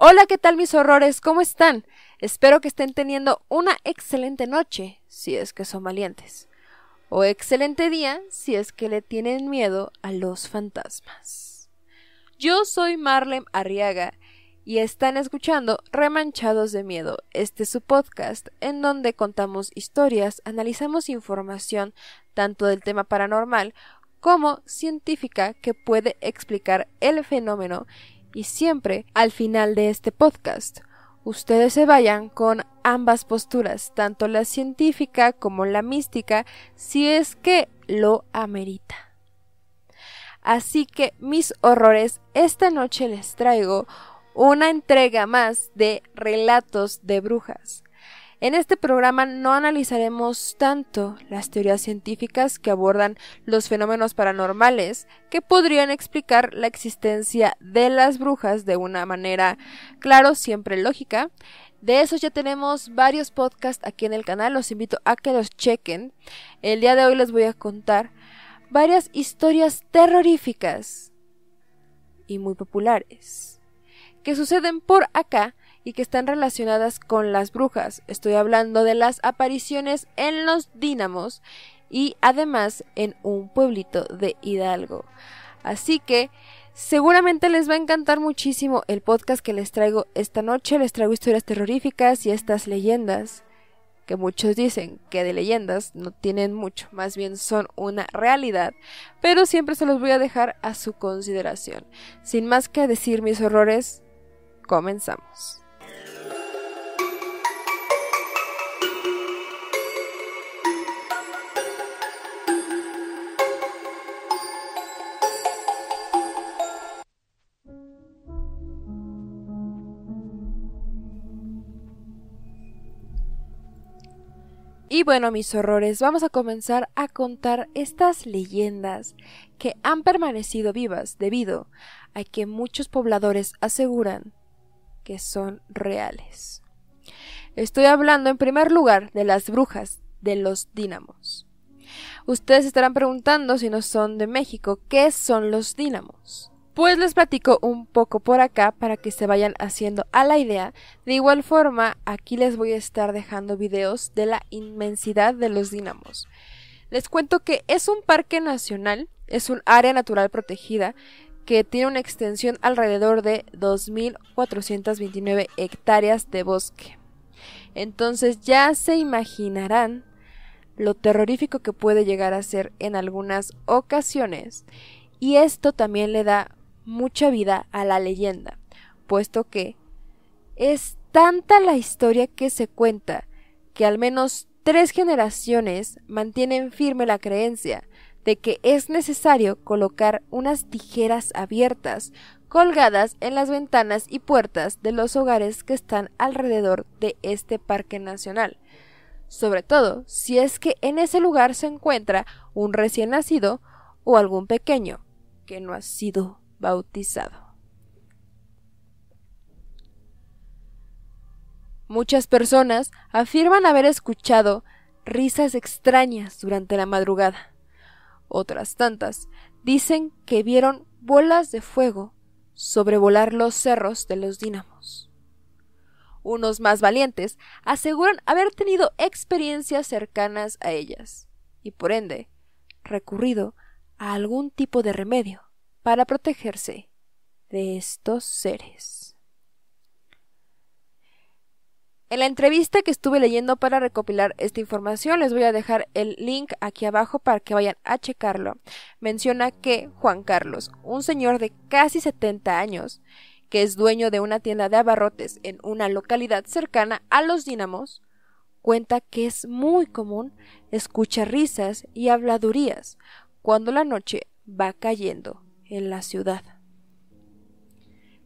Hola, ¿qué tal mis horrores? ¿Cómo están? Espero que estén teniendo una excelente noche, si es que son valientes. O excelente día, si es que le tienen miedo a los fantasmas. Yo soy Marlem Arriaga y están escuchando Remanchados de Miedo. Este es su podcast en donde contamos historias, analizamos información tanto del tema paranormal como científica que puede explicar el fenómeno y siempre al final de este podcast ustedes se vayan con ambas posturas, tanto la científica como la mística, si es que lo amerita. Así que, mis horrores, esta noche les traigo una entrega más de relatos de brujas. En este programa no analizaremos tanto las teorías científicas que abordan los fenómenos paranormales que podrían explicar la existencia de las brujas de una manera, claro, siempre lógica. De esos ya tenemos varios podcasts aquí en el canal, los invito a que los chequen. El día de hoy les voy a contar varias historias terroríficas y muy populares que suceden por acá y que están relacionadas con las brujas. Estoy hablando de las apariciones en los dínamos y además en un pueblito de Hidalgo. Así que seguramente les va a encantar muchísimo el podcast que les traigo esta noche. Les traigo historias terroríficas y estas leyendas que muchos dicen que de leyendas no tienen mucho, más bien son una realidad, pero siempre se los voy a dejar a su consideración. Sin más que decir mis horrores, comenzamos. Y bueno, mis horrores, vamos a comenzar a contar estas leyendas que han permanecido vivas debido a que muchos pobladores aseguran que son reales. Estoy hablando en primer lugar de las brujas de los dínamos. Ustedes estarán preguntando si no son de México, ¿qué son los dínamos? Pues les platico un poco por acá para que se vayan haciendo a la idea. De igual forma, aquí les voy a estar dejando videos de la inmensidad de los dínamos. Les cuento que es un parque nacional, es un área natural protegida que tiene una extensión alrededor de 2.429 hectáreas de bosque. Entonces ya se imaginarán lo terrorífico que puede llegar a ser en algunas ocasiones y esto también le da mucha vida a la leyenda, puesto que es tanta la historia que se cuenta que al menos tres generaciones mantienen firme la creencia de que es necesario colocar unas tijeras abiertas colgadas en las ventanas y puertas de los hogares que están alrededor de este parque nacional, sobre todo si es que en ese lugar se encuentra un recién nacido o algún pequeño que no ha sido bautizado. Muchas personas afirman haber escuchado risas extrañas durante la madrugada. Otras tantas dicen que vieron bolas de fuego sobrevolar los cerros de los dínamos. Unos más valientes aseguran haber tenido experiencias cercanas a ellas y por ende recurrido a algún tipo de remedio para protegerse de estos seres. En la entrevista que estuve leyendo para recopilar esta información, les voy a dejar el link aquí abajo para que vayan a checarlo. Menciona que Juan Carlos, un señor de casi 70 años, que es dueño de una tienda de abarrotes en una localidad cercana a los Dínamos, cuenta que es muy común escuchar risas y habladurías cuando la noche va cayendo en la ciudad.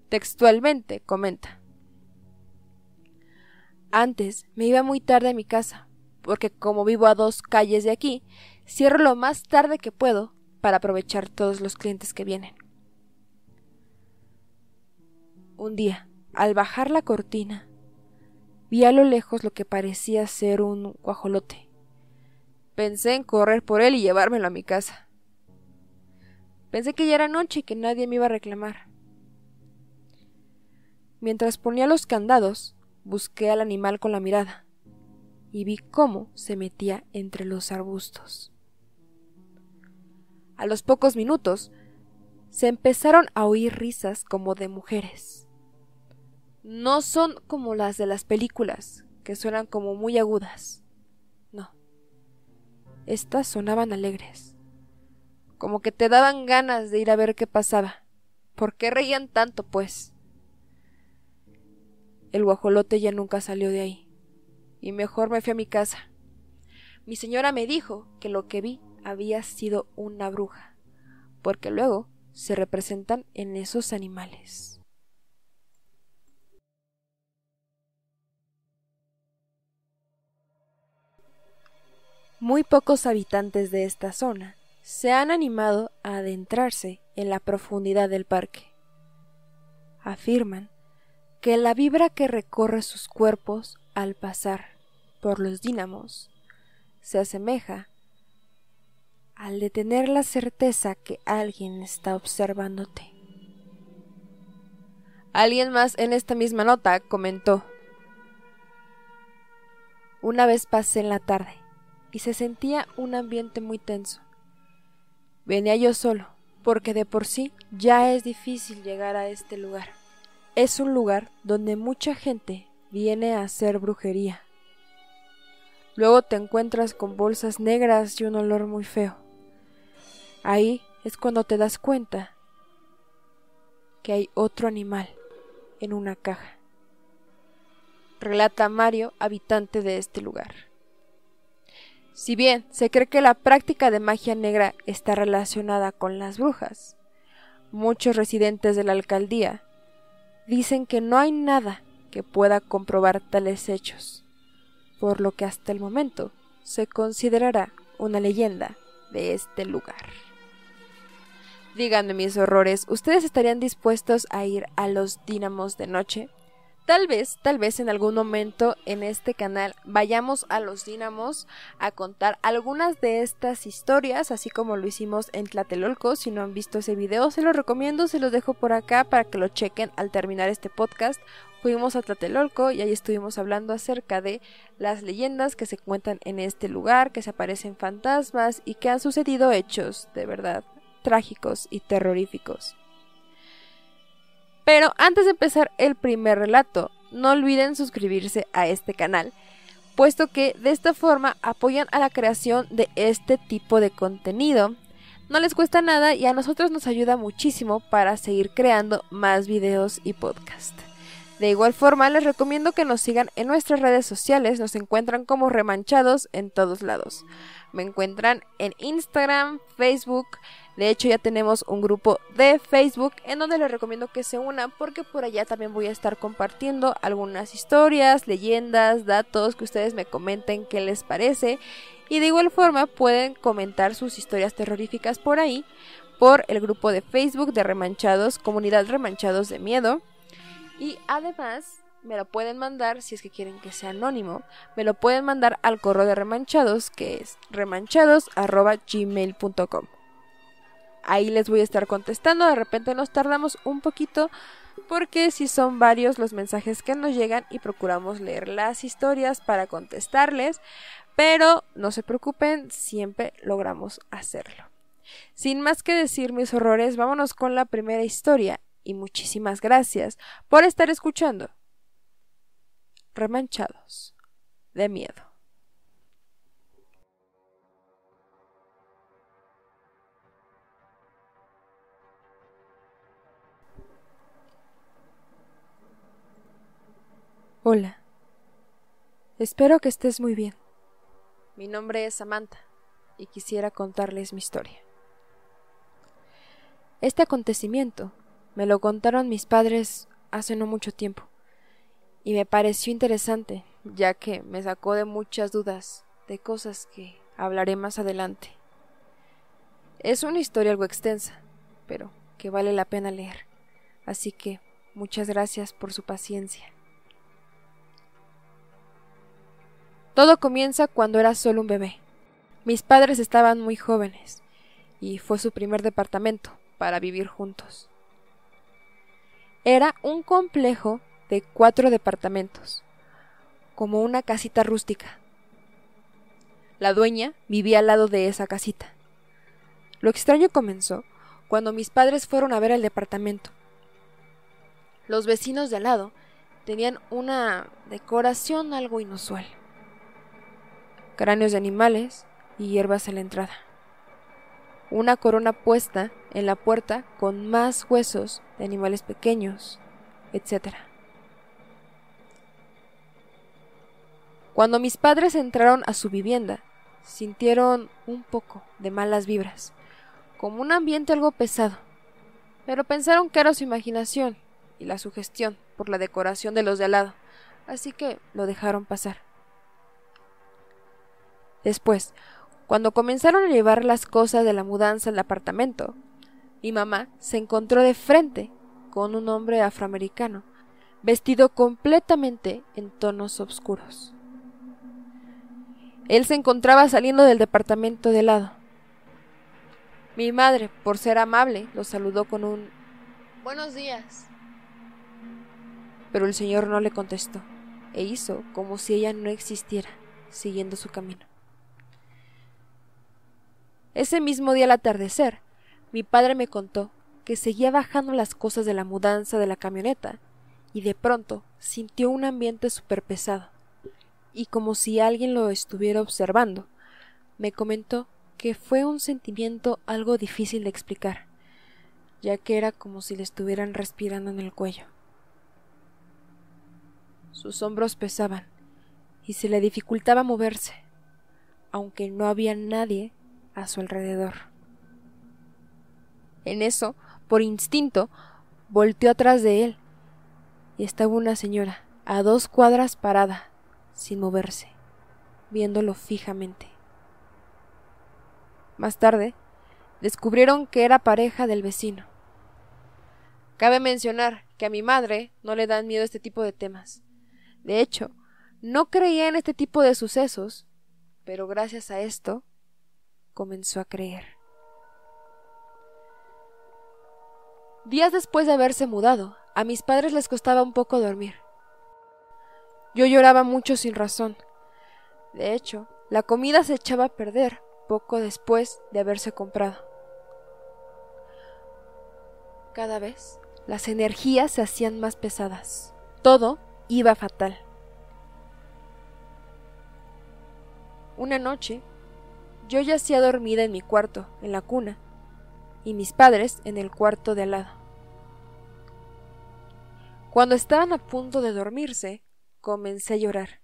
Textualmente comenta. Antes me iba muy tarde a mi casa, porque como vivo a dos calles de aquí, cierro lo más tarde que puedo para aprovechar todos los clientes que vienen. Un día, al bajar la cortina, vi a lo lejos lo que parecía ser un guajolote. Pensé en correr por él y llevármelo a mi casa. Pensé que ya era noche y que nadie me iba a reclamar. Mientras ponía los candados, busqué al animal con la mirada y vi cómo se metía entre los arbustos. A los pocos minutos se empezaron a oír risas como de mujeres. No son como las de las películas, que suenan como muy agudas. No. Estas sonaban alegres. Como que te daban ganas de ir a ver qué pasaba. ¿Por qué reían tanto, pues? El guajolote ya nunca salió de ahí y mejor me fui a mi casa. Mi señora me dijo que lo que vi había sido una bruja, porque luego se representan en esos animales. Muy pocos habitantes de esta zona se han animado a adentrarse en la profundidad del parque. Afirman que la vibra que recorre sus cuerpos al pasar por los dínamos se asemeja al de tener la certeza que alguien está observándote. Alguien más en esta misma nota comentó, una vez pasé en la tarde y se sentía un ambiente muy tenso. Venía yo solo, porque de por sí ya es difícil llegar a este lugar. Es un lugar donde mucha gente viene a hacer brujería Luego te encuentras con bolsas negras y un olor muy feo. Ahí es cuando te das cuenta que hay otro animal en una caja. Relata Mario, habitante de este lugar. Si bien se cree que la práctica de magia negra está relacionada con las brujas, muchos residentes de la alcaldía dicen que no hay nada que pueda comprobar tales hechos por lo que hasta el momento se considerará una leyenda de este lugar. Díganme mis horrores, ¿ustedes estarían dispuestos a ir a los dínamos de noche? Tal vez, tal vez en algún momento en este canal vayamos a los dínamos a contar algunas de estas historias, así como lo hicimos en Tlatelolco. Si no han visto ese video, se los recomiendo, se los dejo por acá para que lo chequen al terminar este podcast fuimos a Tlatelolco y ahí estuvimos hablando acerca de las leyendas que se cuentan en este lugar, que se aparecen fantasmas y que han sucedido hechos de verdad trágicos y terroríficos. Pero antes de empezar el primer relato, no olviden suscribirse a este canal, puesto que de esta forma apoyan a la creación de este tipo de contenido. No les cuesta nada y a nosotros nos ayuda muchísimo para seguir creando más videos y podcasts. De igual forma, les recomiendo que nos sigan en nuestras redes sociales, nos encuentran como remanchados en todos lados. Me encuentran en Instagram, Facebook, de hecho ya tenemos un grupo de Facebook en donde les recomiendo que se unan porque por allá también voy a estar compartiendo algunas historias, leyendas, datos que ustedes me comenten qué les parece. Y de igual forma pueden comentar sus historias terroríficas por ahí, por el grupo de Facebook de Remanchados, Comunidad Remanchados de Miedo. Y además me lo pueden mandar, si es que quieren que sea anónimo, me lo pueden mandar al correo de remanchados, que es remanchados.gmail.com. Ahí les voy a estar contestando, de repente nos tardamos un poquito porque si son varios los mensajes que nos llegan y procuramos leer las historias para contestarles, pero no se preocupen, siempre logramos hacerlo. Sin más que decir mis horrores, vámonos con la primera historia y muchísimas gracias por estar escuchando. Remanchados de miedo. Hola. Espero que estés muy bien. Mi nombre es Samantha y quisiera contarles mi historia. Este acontecimiento me lo contaron mis padres hace no mucho tiempo, y me pareció interesante, ya que me sacó de muchas dudas de cosas que hablaré más adelante. Es una historia algo extensa, pero que vale la pena leer, así que muchas gracias por su paciencia. Todo comienza cuando era solo un bebé. Mis padres estaban muy jóvenes, y fue su primer departamento para vivir juntos. Era un complejo de cuatro departamentos, como una casita rústica. La dueña vivía al lado de esa casita. Lo extraño comenzó cuando mis padres fueron a ver el departamento. Los vecinos de al lado tenían una decoración algo inusual. Cráneos de animales y hierbas en la entrada. Una corona puesta en la puerta con más huesos de animales pequeños, etc. Cuando mis padres entraron a su vivienda, sintieron un poco de malas vibras, como un ambiente algo pesado, pero pensaron que era su imaginación y la sugestión por la decoración de los de al lado, así que lo dejaron pasar. Después, cuando comenzaron a llevar las cosas de la mudanza al apartamento, mi mamá se encontró de frente con un hombre afroamericano, vestido completamente en tonos oscuros. Él se encontraba saliendo del departamento de lado. Mi madre, por ser amable, lo saludó con un Buenos días. Pero el señor no le contestó e hizo como si ella no existiera, siguiendo su camino. Ese mismo día al atardecer, mi padre me contó que seguía bajando las cosas de la mudanza de la camioneta y de pronto sintió un ambiente súper pesado y como si alguien lo estuviera observando. Me comentó que fue un sentimiento algo difícil de explicar, ya que era como si le estuvieran respirando en el cuello. Sus hombros pesaban y se le dificultaba moverse, aunque no había nadie a su alrededor. En eso, por instinto, volteó atrás de él y estaba una señora a dos cuadras parada, sin moverse, viéndolo fijamente. Más tarde, descubrieron que era pareja del vecino. Cabe mencionar que a mi madre no le dan miedo este tipo de temas. De hecho, no creía en este tipo de sucesos, pero gracias a esto comenzó a creer. Días después de haberse mudado, a mis padres les costaba un poco dormir. Yo lloraba mucho sin razón. De hecho, la comida se echaba a perder poco después de haberse comprado. Cada vez las energías se hacían más pesadas. Todo iba fatal. Una noche yo yacía dormida en mi cuarto, en la cuna, y mis padres en el cuarto de al lado. Cuando estaban a punto de dormirse, comencé a llorar.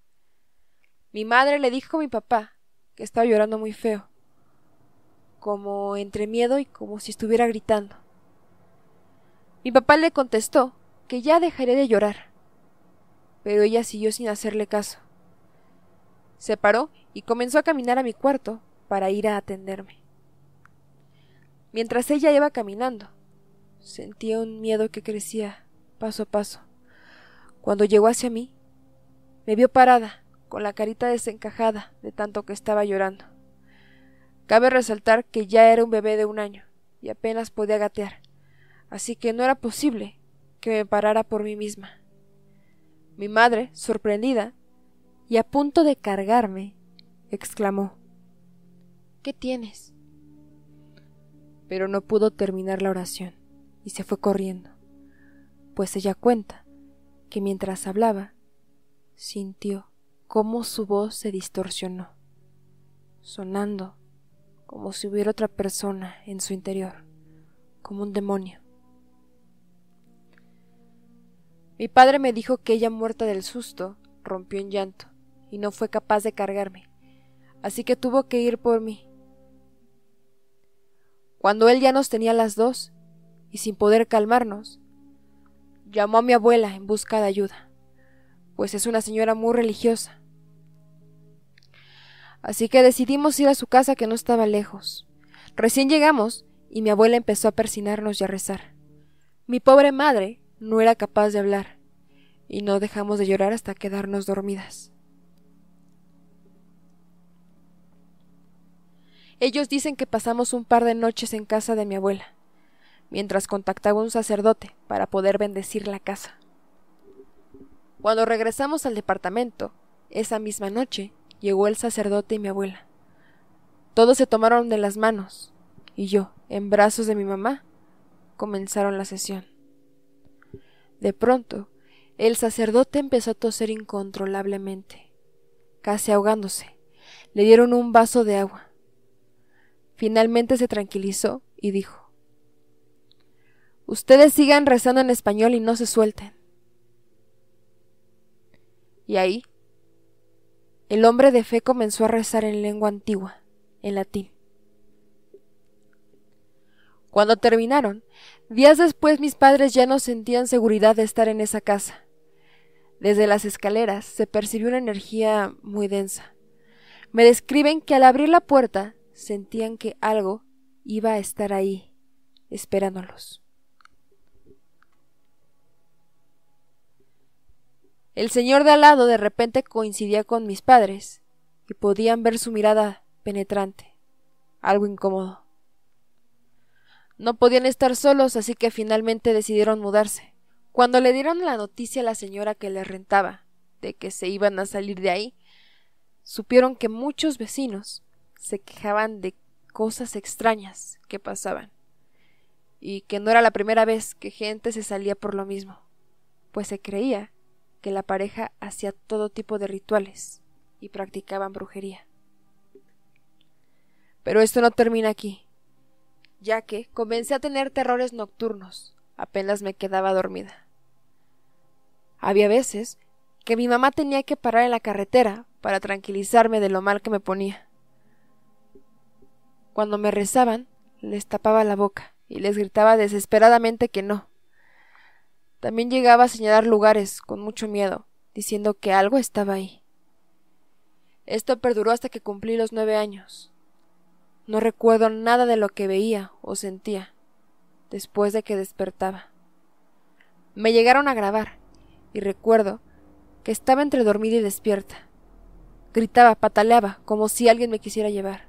Mi madre le dijo a mi papá que estaba llorando muy feo, como entre miedo y como si estuviera gritando. Mi papá le contestó que ya dejaría de llorar, pero ella siguió sin hacerle caso. Se paró y comenzó a caminar a mi cuarto para ir a atenderme. Mientras ella iba caminando, sentía un miedo que crecía paso a paso. Cuando llegó hacia mí, me vio parada, con la carita desencajada de tanto que estaba llorando. Cabe resaltar que ya era un bebé de un año y apenas podía gatear, así que no era posible que me parara por mí misma. Mi madre, sorprendida y a punto de cargarme, exclamó ¿Qué tienes? Pero no pudo terminar la oración y se fue corriendo, pues ella cuenta que mientras hablaba, sintió cómo su voz se distorsionó, sonando como si hubiera otra persona en su interior, como un demonio. Mi padre me dijo que ella muerta del susto rompió en llanto y no fue capaz de cargarme, así que tuvo que ir por mí cuando él ya nos tenía las dos, y sin poder calmarnos, llamó a mi abuela en busca de ayuda, pues es una señora muy religiosa. Así que decidimos ir a su casa que no estaba lejos. Recién llegamos y mi abuela empezó a persinarnos y a rezar. Mi pobre madre no era capaz de hablar, y no dejamos de llorar hasta quedarnos dormidas. Ellos dicen que pasamos un par de noches en casa de mi abuela, mientras contactaba un sacerdote para poder bendecir la casa. Cuando regresamos al departamento, esa misma noche, llegó el sacerdote y mi abuela. Todos se tomaron de las manos, y yo, en brazos de mi mamá, comenzaron la sesión. De pronto, el sacerdote empezó a toser incontrolablemente, casi ahogándose. Le dieron un vaso de agua. Finalmente se tranquilizó y dijo Ustedes sigan rezando en español y no se suelten. Y ahí, el hombre de fe comenzó a rezar en lengua antigua, en latín. Cuando terminaron, días después mis padres ya no sentían seguridad de estar en esa casa. Desde las escaleras se percibió una energía muy densa. Me describen que al abrir la puerta sentían que algo iba a estar ahí, esperándolos. El señor de al lado de repente coincidía con mis padres y podían ver su mirada penetrante, algo incómodo. No podían estar solos, así que finalmente decidieron mudarse. Cuando le dieron la noticia a la señora que les rentaba de que se iban a salir de ahí, supieron que muchos vecinos se quejaban de cosas extrañas que pasaban, y que no era la primera vez que gente se salía por lo mismo, pues se creía que la pareja hacía todo tipo de rituales y practicaban brujería. Pero esto no termina aquí, ya que comencé a tener terrores nocturnos, apenas me quedaba dormida. Había veces que mi mamá tenía que parar en la carretera para tranquilizarme de lo mal que me ponía. Cuando me rezaban, les tapaba la boca y les gritaba desesperadamente que no. También llegaba a señalar lugares con mucho miedo, diciendo que algo estaba ahí. Esto perduró hasta que cumplí los nueve años. No recuerdo nada de lo que veía o sentía después de que despertaba. Me llegaron a grabar y recuerdo que estaba entre dormida y despierta. Gritaba, pataleaba, como si alguien me quisiera llevar.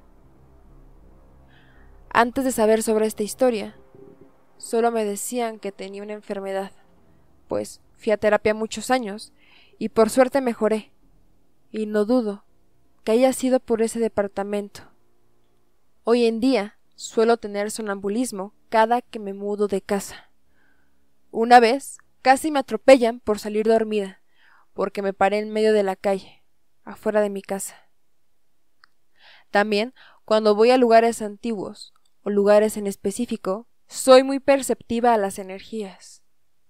Antes de saber sobre esta historia, solo me decían que tenía una enfermedad, pues fui a terapia muchos años y por suerte mejoré. Y no dudo que haya sido por ese departamento. Hoy en día suelo tener sonambulismo cada que me mudo de casa. Una vez casi me atropellan por salir dormida, porque me paré en medio de la calle, afuera de mi casa. También, cuando voy a lugares antiguos o lugares en específico, soy muy perceptiva a las energías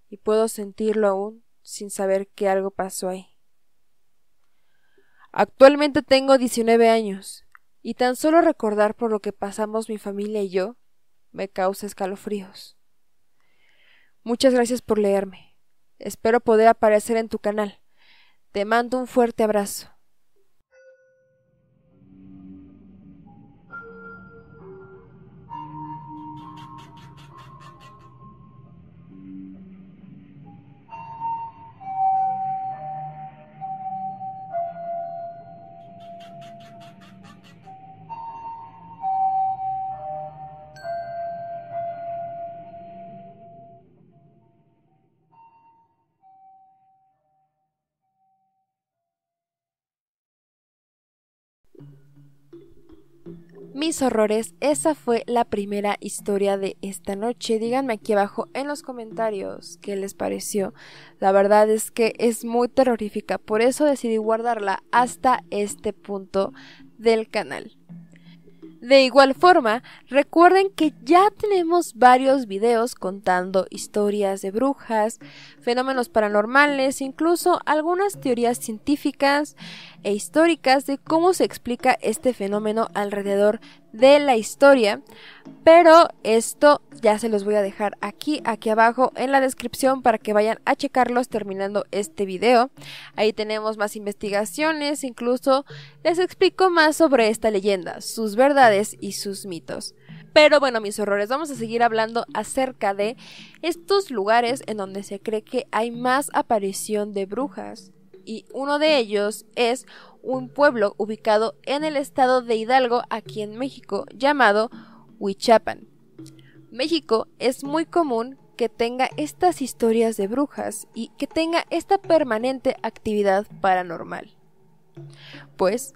y puedo sentirlo aún sin saber que algo pasó ahí. Actualmente tengo 19 años y tan solo recordar por lo que pasamos mi familia y yo me causa escalofríos. Muchas gracias por leerme. Espero poder aparecer en tu canal. Te mando un fuerte abrazo. Mis horrores, esa fue la primera historia de esta noche. Díganme aquí abajo en los comentarios qué les pareció. La verdad es que es muy terrorífica, por eso decidí guardarla hasta este punto del canal. De igual forma, recuerden que ya tenemos varios videos contando historias de brujas, fenómenos paranormales, incluso algunas teorías científicas e históricas de cómo se explica este fenómeno alrededor de la historia. Pero esto ya se los voy a dejar aquí, aquí abajo en la descripción para que vayan a checarlos terminando este video. Ahí tenemos más investigaciones, incluso les explico más sobre esta leyenda, sus verdades y sus mitos. Pero bueno, mis horrores, vamos a seguir hablando acerca de estos lugares en donde se cree que hay más aparición de brujas. Y uno de ellos es un pueblo ubicado en el estado de Hidalgo, aquí en México, llamado Huichapan. México es muy común que tenga estas historias de brujas y que tenga esta permanente actividad paranormal. Pues,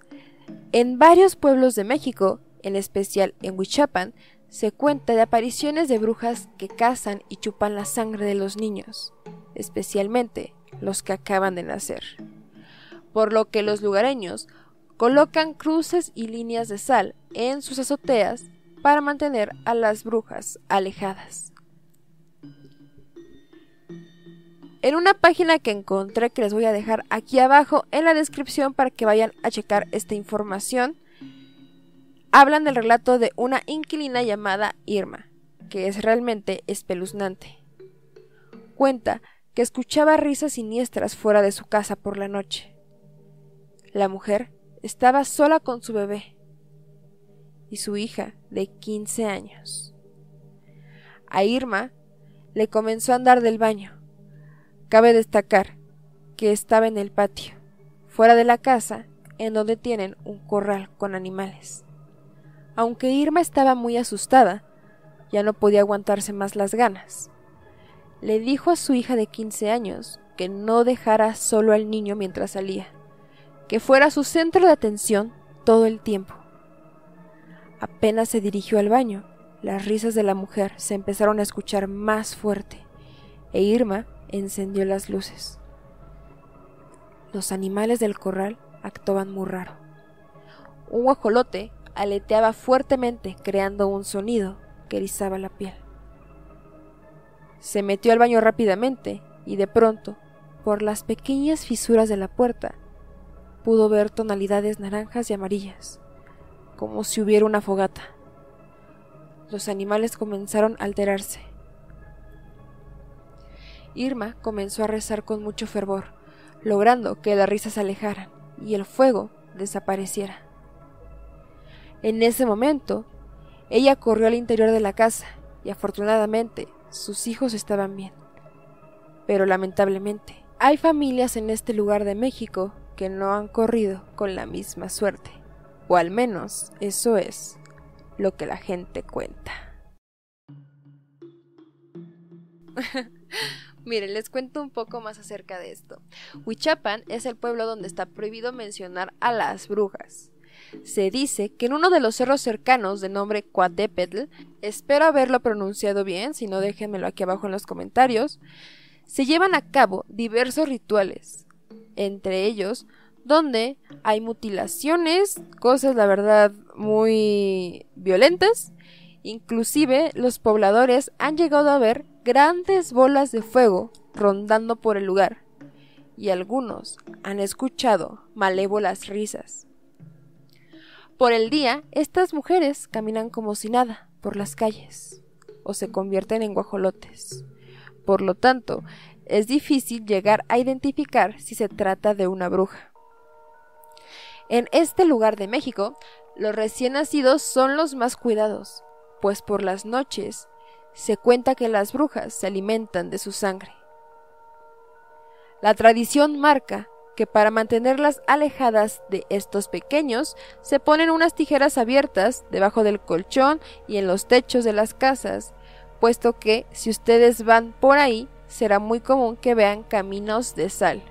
en varios pueblos de México, en especial en Huichapan, se cuenta de apariciones de brujas que cazan y chupan la sangre de los niños, especialmente los que acaban de nacer. Por lo que los lugareños colocan cruces y líneas de sal en sus azoteas para mantener a las brujas alejadas. en una página que encontré que les voy a dejar aquí abajo en la descripción para que vayan a checar esta información. Hablan del relato de una inquilina llamada Irma, que es realmente espeluznante. Cuenta que escuchaba risas siniestras fuera de su casa por la noche. La mujer estaba sola con su bebé y su hija de 15 años. A Irma le comenzó a andar del baño Cabe destacar que estaba en el patio, fuera de la casa, en donde tienen un corral con animales. Aunque Irma estaba muy asustada, ya no podía aguantarse más las ganas. Le dijo a su hija de 15 años que no dejara solo al niño mientras salía, que fuera su centro de atención todo el tiempo. Apenas se dirigió al baño, las risas de la mujer se empezaron a escuchar más fuerte, e Irma encendió las luces. Los animales del corral actuaban muy raro. Un guajolote aleteaba fuertemente creando un sonido que erizaba la piel. Se metió al baño rápidamente y de pronto, por las pequeñas fisuras de la puerta, pudo ver tonalidades naranjas y amarillas, como si hubiera una fogata. Los animales comenzaron a alterarse Irma comenzó a rezar con mucho fervor, logrando que las risas se alejaran y el fuego desapareciera. En ese momento, ella corrió al interior de la casa y afortunadamente sus hijos estaban bien. Pero lamentablemente, hay familias en este lugar de México que no han corrido con la misma suerte, o al menos eso es lo que la gente cuenta. Miren, les cuento un poco más acerca de esto. Huichapan es el pueblo donde está prohibido mencionar a las brujas. Se dice que en uno de los cerros cercanos de nombre Cuadépetl, espero haberlo pronunciado bien, si no déjenmelo aquí abajo en los comentarios, se llevan a cabo diversos rituales, entre ellos donde hay mutilaciones, cosas la verdad muy violentas, inclusive los pobladores han llegado a ver grandes bolas de fuego rondando por el lugar, y algunos han escuchado malévolas risas. Por el día, estas mujeres caminan como si nada por las calles, o se convierten en guajolotes. Por lo tanto, es difícil llegar a identificar si se trata de una bruja. En este lugar de México, los recién nacidos son los más cuidados, pues por las noches se cuenta que las brujas se alimentan de su sangre. La tradición marca que para mantenerlas alejadas de estos pequeños se ponen unas tijeras abiertas debajo del colchón y en los techos de las casas, puesto que si ustedes van por ahí será muy común que vean caminos de sal.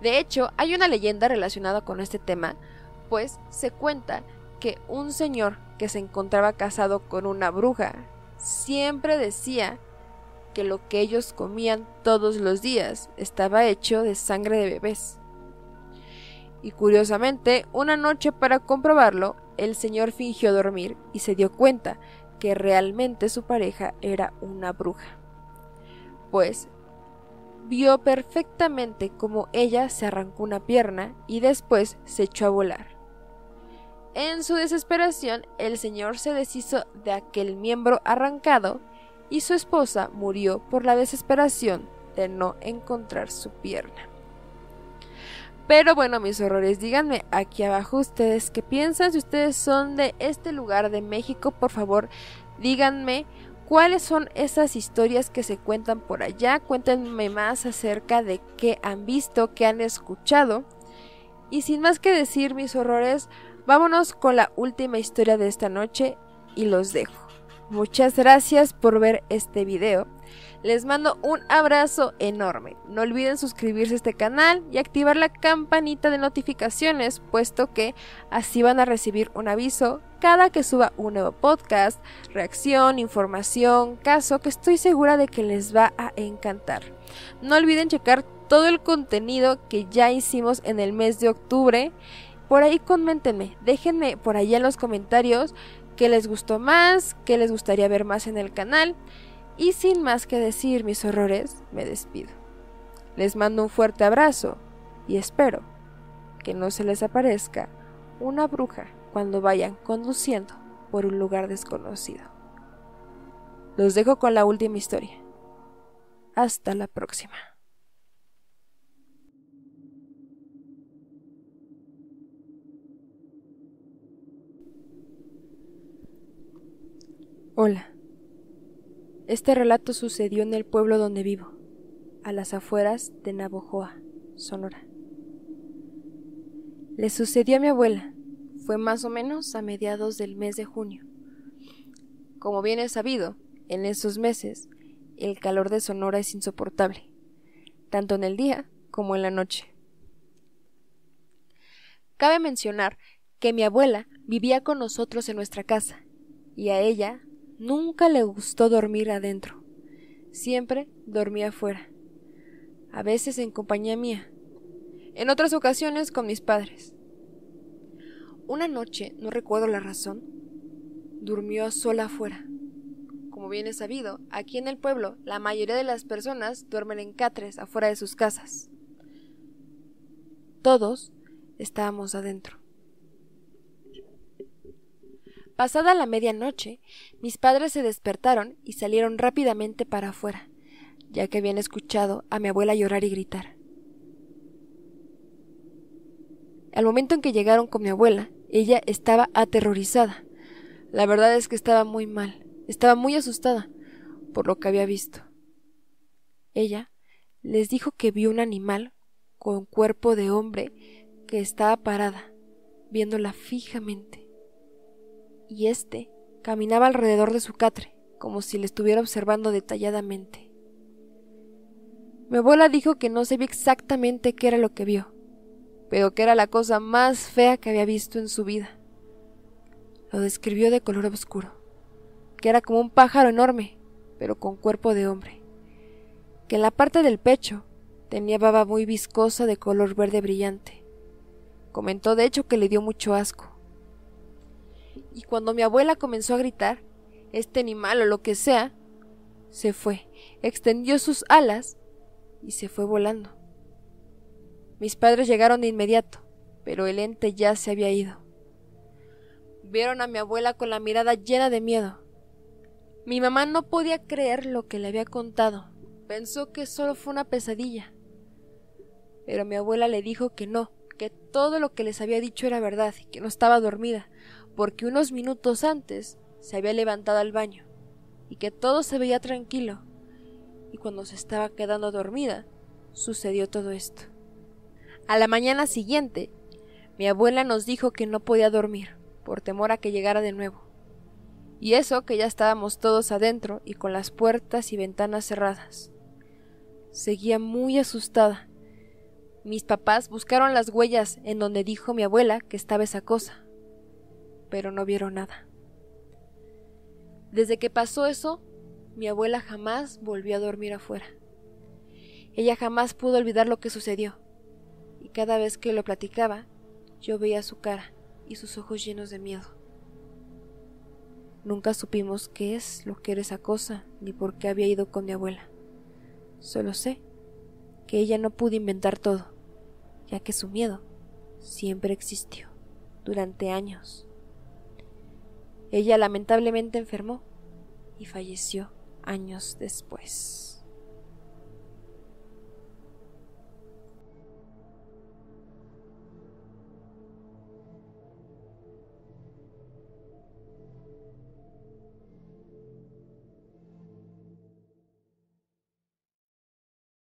De hecho, hay una leyenda relacionada con este tema, pues se cuenta que un señor que se encontraba casado con una bruja siempre decía que lo que ellos comían todos los días estaba hecho de sangre de bebés. Y curiosamente, una noche para comprobarlo, el señor fingió dormir y se dio cuenta que realmente su pareja era una bruja. Pues vio perfectamente cómo ella se arrancó una pierna y después se echó a volar. En su desesperación, el señor se deshizo de aquel miembro arrancado y su esposa murió por la desesperación de no encontrar su pierna. Pero bueno, mis horrores, díganme aquí abajo ustedes qué piensan. Si ustedes son de este lugar de México, por favor, díganme cuáles son esas historias que se cuentan por allá. Cuéntenme más acerca de qué han visto, qué han escuchado. Y sin más que decir, mis horrores, Vámonos con la última historia de esta noche y los dejo. Muchas gracias por ver este video. Les mando un abrazo enorme. No olviden suscribirse a este canal y activar la campanita de notificaciones, puesto que así van a recibir un aviso cada que suba un nuevo podcast, reacción, información, caso que estoy segura de que les va a encantar. No olviden checar todo el contenido que ya hicimos en el mes de octubre. Por ahí coméntenme, déjenme por allá en los comentarios qué les gustó más, qué les gustaría ver más en el canal. Y sin más que decir mis horrores, me despido. Les mando un fuerte abrazo y espero que no se les aparezca una bruja cuando vayan conduciendo por un lugar desconocido. Los dejo con la última historia. Hasta la próxima. Hola. Este relato sucedió en el pueblo donde vivo, a las afueras de Navojoa, Sonora. Le sucedió a mi abuela. Fue más o menos a mediados del mes de junio. Como bien es sabido, en esos meses el calor de Sonora es insoportable, tanto en el día como en la noche. Cabe mencionar que mi abuela vivía con nosotros en nuestra casa, y a ella Nunca le gustó dormir adentro. Siempre dormía afuera. A veces en compañía mía. En otras ocasiones con mis padres. Una noche, no recuerdo la razón, durmió sola afuera. Como bien es sabido, aquí en el pueblo la mayoría de las personas duermen en catres afuera de sus casas. Todos estábamos adentro. Pasada la medianoche, mis padres se despertaron y salieron rápidamente para afuera, ya que habían escuchado a mi abuela llorar y gritar. Al momento en que llegaron con mi abuela, ella estaba aterrorizada. La verdad es que estaba muy mal, estaba muy asustada por lo que había visto. Ella les dijo que vio un animal con cuerpo de hombre que estaba parada, viéndola fijamente y éste caminaba alrededor de su catre, como si le estuviera observando detalladamente. Mi abuela dijo que no sabía exactamente qué era lo que vio, pero que era la cosa más fea que había visto en su vida. Lo describió de color oscuro, que era como un pájaro enorme, pero con cuerpo de hombre, que en la parte del pecho tenía baba muy viscosa de color verde brillante. Comentó de hecho que le dio mucho asco y cuando mi abuela comenzó a gritar, este animal o lo que sea, se fue, extendió sus alas y se fue volando. Mis padres llegaron de inmediato, pero el ente ya se había ido. Vieron a mi abuela con la mirada llena de miedo. Mi mamá no podía creer lo que le había contado. Pensó que solo fue una pesadilla. Pero mi abuela le dijo que no, que todo lo que les había dicho era verdad y que no estaba dormida, porque unos minutos antes se había levantado al baño y que todo se veía tranquilo. Y cuando se estaba quedando dormida, sucedió todo esto. A la mañana siguiente, mi abuela nos dijo que no podía dormir, por temor a que llegara de nuevo. Y eso que ya estábamos todos adentro y con las puertas y ventanas cerradas. Seguía muy asustada. Mis papás buscaron las huellas en donde dijo mi abuela que estaba esa cosa, pero no vieron nada. Desde que pasó eso, mi abuela jamás volvió a dormir afuera. Ella jamás pudo olvidar lo que sucedió, y cada vez que lo platicaba, yo veía su cara y sus ojos llenos de miedo. Nunca supimos qué es lo que era esa cosa, ni por qué había ido con mi abuela. Solo sé que ella no pudo inventar todo, ya que su miedo siempre existió durante años. Ella lamentablemente enfermó y falleció años después.